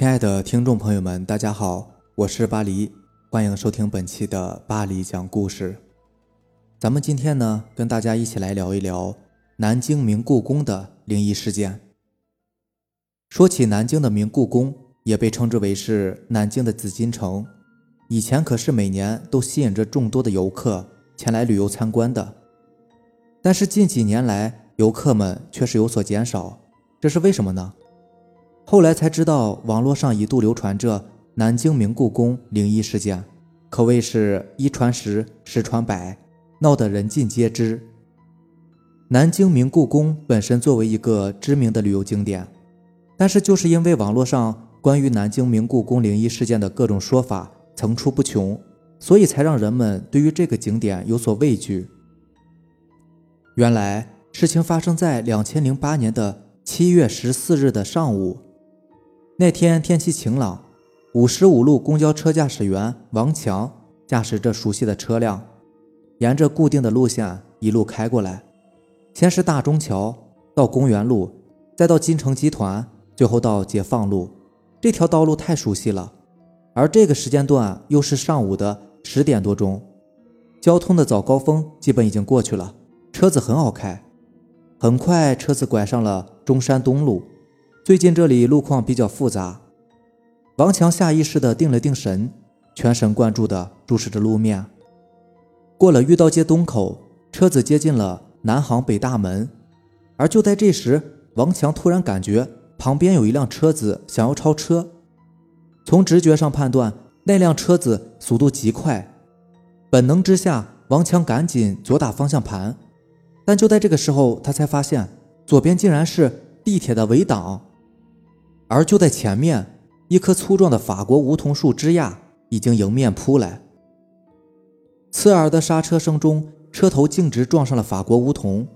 亲爱的听众朋友们，大家好，我是巴黎，欢迎收听本期的巴黎讲故事。咱们今天呢，跟大家一起来聊一聊南京明故宫的灵异事件。说起南京的明故宫，也被称之为是南京的紫禁城，以前可是每年都吸引着众多的游客前来旅游参观的。但是近几年来，游客们却是有所减少，这是为什么呢？后来才知道，网络上一度流传着南京明故宫灵异事件，可谓是一传十，十传百，闹得人尽皆知。南京明故宫本身作为一个知名的旅游景点，但是就是因为网络上关于南京明故宫灵异事件的各种说法层出不穷，所以才让人们对于这个景点有所畏惧。原来事情发生在两千零八年的七月十四日的上午。那天天气晴朗，五十五路公交车驾驶员王强驾驶着熟悉的车辆，沿着固定的路线一路开过来。先是大中桥，到公园路，再到金城集团，最后到解放路。这条道路太熟悉了，而这个时间段又是上午的十点多钟，交通的早高峰基本已经过去了。车子很好开，很快车子拐上了中山东路。最近这里路况比较复杂，王强下意识地定了定神，全神贯注地注视着路面。过了御道街东口，车子接近了南航北大门。而就在这时，王强突然感觉旁边有一辆车子想要超车。从直觉上判断，那辆车子速度极快。本能之下，王强赶紧左打方向盘。但就在这个时候，他才发现左边竟然是地铁的围挡，而就在前面，一棵粗壮的法国梧桐树枝桠已经迎面扑来。刺耳的刹车声中，车头径直撞上了法国梧桐，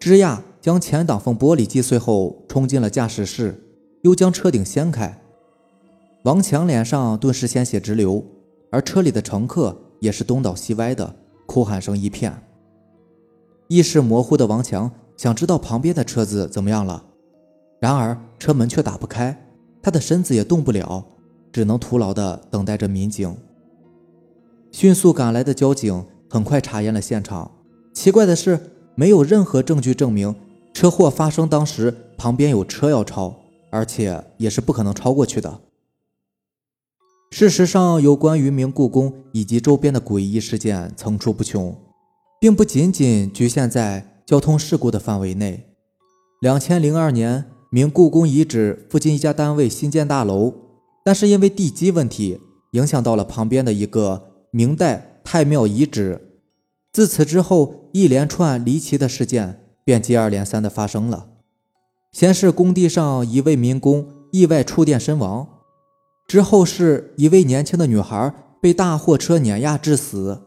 枝桠将前挡风玻璃击碎后，冲进了驾驶室，又将车顶掀开。王强脸上顿时鲜血直流，而车里的乘客也是东倒西歪的，哭喊声一片。意识模糊的王强想知道旁边的车子怎么样了，然而车门却打不开，他的身子也动不了，只能徒劳地等待着民警。迅速赶来的交警很快查验了现场，奇怪的是，没有任何证据证明车祸发生当时旁边有车要超，而且也是不可能超过去的。事实上，有关于明故宫以及周边的诡异事件层出不穷。并不仅仅局限在交通事故的范围内。两千零二年，明故宫遗址附近一家单位新建大楼，但是因为地基问题，影响到了旁边的一个明代太庙遗址。自此之后，一连串离奇的事件便接二连三的发生了。先是工地上一位民工意外触电身亡，之后是一位年轻的女孩被大货车碾压致死。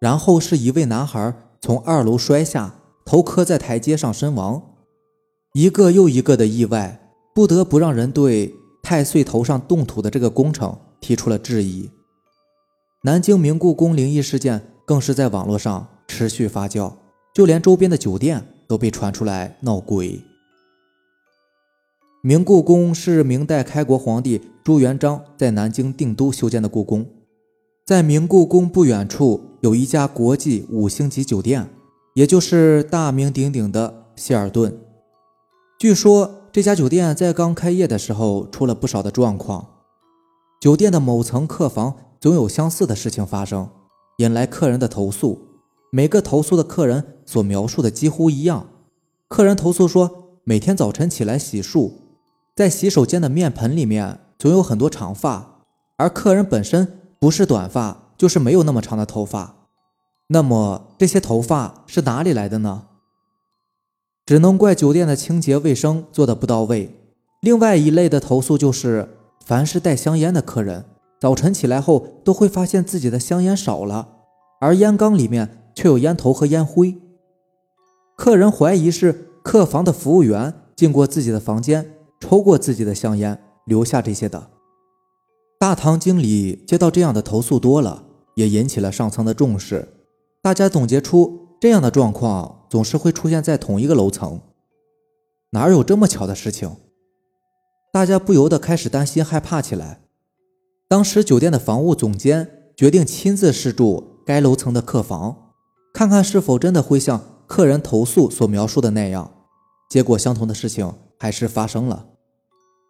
然后是一位男孩从二楼摔下，头磕在台阶上身亡。一个又一个的意外，不得不让人对太岁头上动土的这个工程提出了质疑。南京明故宫灵异事件更是在网络上持续发酵，就连周边的酒店都被传出来闹鬼。明故宫是明代开国皇帝朱元璋在南京定都修建的故宫。在明故宫不远处有一家国际五星级酒店，也就是大名鼎鼎的希尔顿。据说这家酒店在刚开业的时候出了不少的状况，酒店的某层客房总有相似的事情发生，引来客人的投诉。每个投诉的客人所描述的几乎一样。客人投诉说，每天早晨起来洗漱，在洗手间的面盆里面总有很多长发，而客人本身。不是短发，就是没有那么长的头发。那么这些头发是哪里来的呢？只能怪酒店的清洁卫生做的不到位。另外一类的投诉就是，凡是带香烟的客人，早晨起来后都会发现自己的香烟少了，而烟缸里面却有烟头和烟灰。客人怀疑是客房的服务员进过自己的房间，抽过自己的香烟，留下这些的。大堂经理接到这样的投诉多了，也引起了上层的重视。大家总结出，这样的状况总是会出现在同一个楼层，哪有这么巧的事情？大家不由得开始担心害怕起来。当时酒店的房屋总监决定亲自试住该楼层的客房，看看是否真的会像客人投诉所描述的那样。结果相同的事情还是发生了。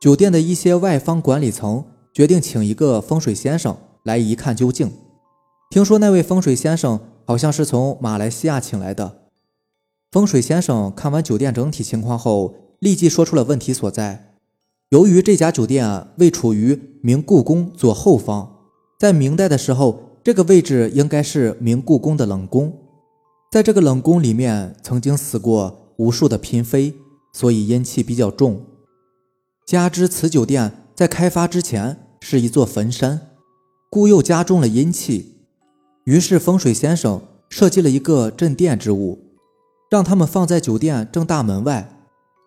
酒店的一些外方管理层决定请一个风水先生来一看究竟。听说那位风水先生好像是从马来西亚请来的。风水先生看完酒店整体情况后，立即说出了问题所在。由于这家酒店位处于明故宫左后方，在明代的时候，这个位置应该是明故宫的冷宫。在这个冷宫里面，曾经死过无数的嫔妃，所以阴气比较重。加之此酒店在开发之前是一座坟山，故又加重了阴气。于是风水先生设计了一个镇店之物，让他们放在酒店正大门外。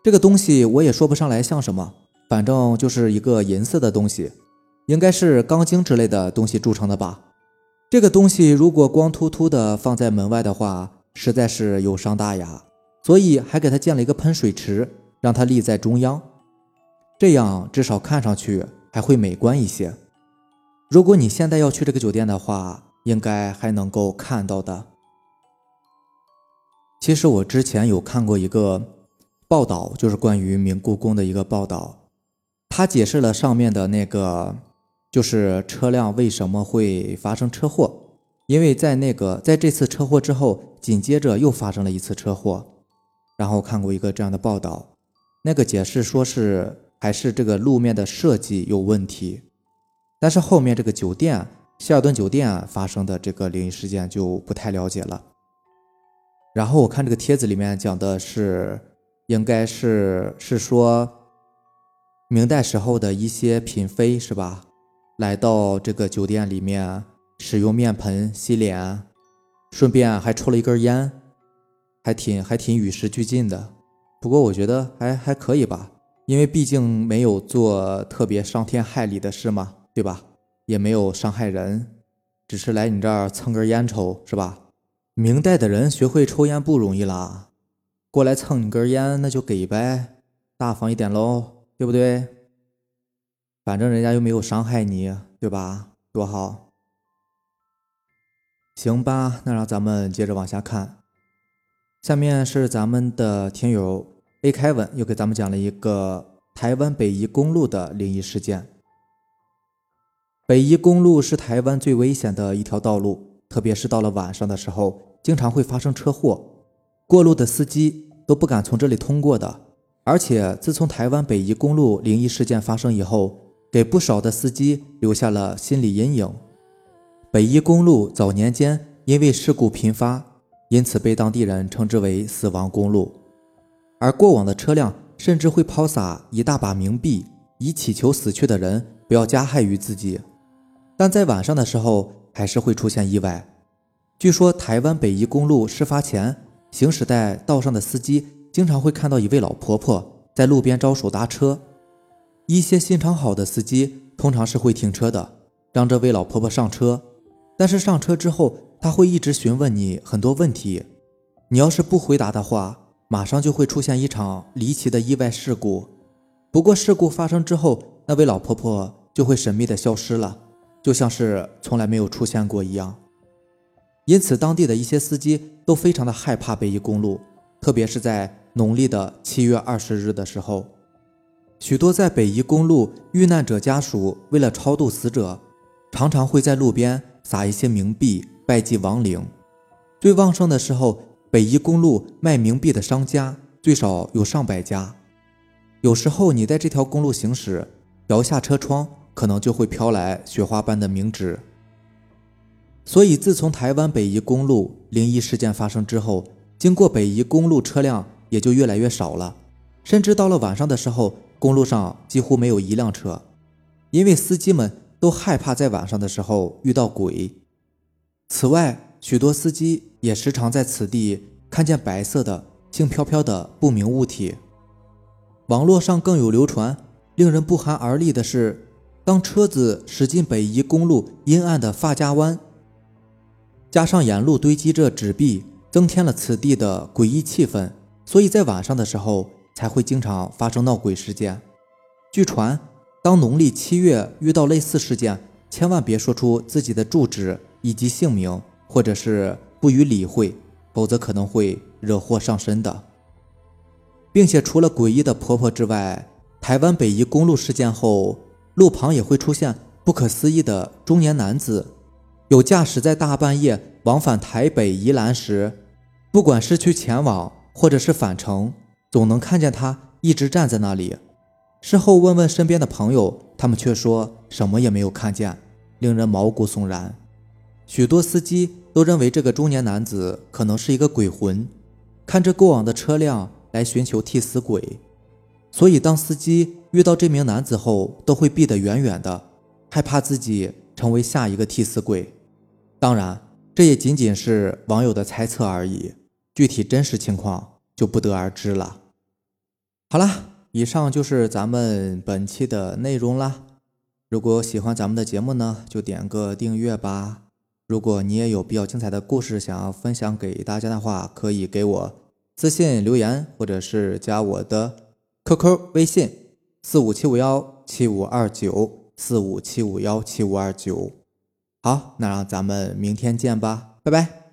这个东西我也说不上来像什么，反正就是一个银色的东西，应该是钢筋之类的东西铸成的吧。这个东西如果光秃秃的放在门外的话，实在是有伤大雅，所以还给他建了一个喷水池，让它立在中央。这样至少看上去还会美观一些。如果你现在要去这个酒店的话，应该还能够看到的。其实我之前有看过一个报道，就是关于明故宫的一个报道，他解释了上面的那个，就是车辆为什么会发生车祸。因为在那个在这次车祸之后，紧接着又发生了一次车祸。然后看过一个这样的报道，那个解释说是。还是这个路面的设计有问题，但是后面这个酒店希尔顿酒店发生的这个灵异事件就不太了解了。然后我看这个帖子里面讲的是，应该是是说明代时候的一些嫔妃是吧，来到这个酒店里面使用面盆洗脸，顺便还抽了一根烟，还挺还挺与时俱进的。不过我觉得还还可以吧。因为毕竟没有做特别伤天害理的事嘛，对吧？也没有伤害人，只是来你这儿蹭根烟抽，是吧？明代的人学会抽烟不容易啦，过来蹭你根烟那就给呗，大方一点喽，对不对？反正人家又没有伤害你，对吧？多好。行吧，那让咱们接着往下看，下面是咱们的听友。A 开文又给咱们讲了一个台湾北宜公路的灵异事件。北宜公路是台湾最危险的一条道路，特别是到了晚上的时候，经常会发生车祸，过路的司机都不敢从这里通过的。而且自从台湾北宜公路灵异事件发生以后，给不少的司机留下了心理阴影。北宜公路早年间因为事故频发，因此被当地人称之为“死亡公路”。而过往的车辆甚至会抛洒一大把冥币，以祈求死去的人不要加害于自己。但在晚上的时候，还是会出现意外。据说台湾北宜公路事发前，行驶在道上的司机经常会看到一位老婆婆在路边招手搭车。一些心肠好的司机通常是会停车的，让这位老婆婆上车。但是上车之后，他会一直询问你很多问题，你要是不回答的话。马上就会出现一场离奇的意外事故，不过事故发生之后，那位老婆婆就会神秘的消失了，就像是从来没有出现过一样。因此，当地的一些司机都非常的害怕北宜公路，特别是在农历的七月二十日的时候，许多在北宜公路遇难者家属为了超度死者，常常会在路边撒一些冥币拜祭亡灵。最旺盛的时候。北宜公路卖冥币的商家最少有上百家，有时候你在这条公路行驶，摇下车窗，可能就会飘来雪花般的冥纸。所以，自从台湾北宜公路灵异事件发生之后，经过北宜公路车辆也就越来越少了，甚至到了晚上的时候，公路上几乎没有一辆车，因为司机们都害怕在晚上的时候遇到鬼。此外，许多司机也时常在此地看见白色的、轻飘飘的不明物体。网络上更有流传，令人不寒而栗的是，当车子驶进北宜公路阴暗的发夹湾，加上沿路堆积着纸币，增添了此地的诡异气氛，所以在晚上的时候才会经常发生闹鬼事件。据传，当农历七月遇到类似事件，千万别说出自己的住址以及姓名，或者是不予理会，否则可能会惹祸上身的。并且除了诡异的婆婆之外，台湾北宜公路事件后，路旁也会出现不可思议的中年男子，有驾驶在大半夜往返台北宜兰时，不管是去前往或者是返程，总能看见他一直站在那里。事后问问身边的朋友，他们却说什么也没有看见，令人毛骨悚然。许多司机都认为这个中年男子可能是一个鬼魂，看着过往的车辆来寻求替死鬼，所以当司机遇到这名男子后，都会避得远远的，害怕自己成为下一个替死鬼。当然，这也仅仅是网友的猜测而已，具体真实情况就不得而知了。好了。以上就是咱们本期的内容啦。如果喜欢咱们的节目呢，就点个订阅吧。如果你也有比较精彩的故事想要分享给大家的话，可以给我私信留言，或者是加我的 QQ 微信四五七五幺七五二九四五七五幺七五二九。好，那让咱们明天见吧，拜拜。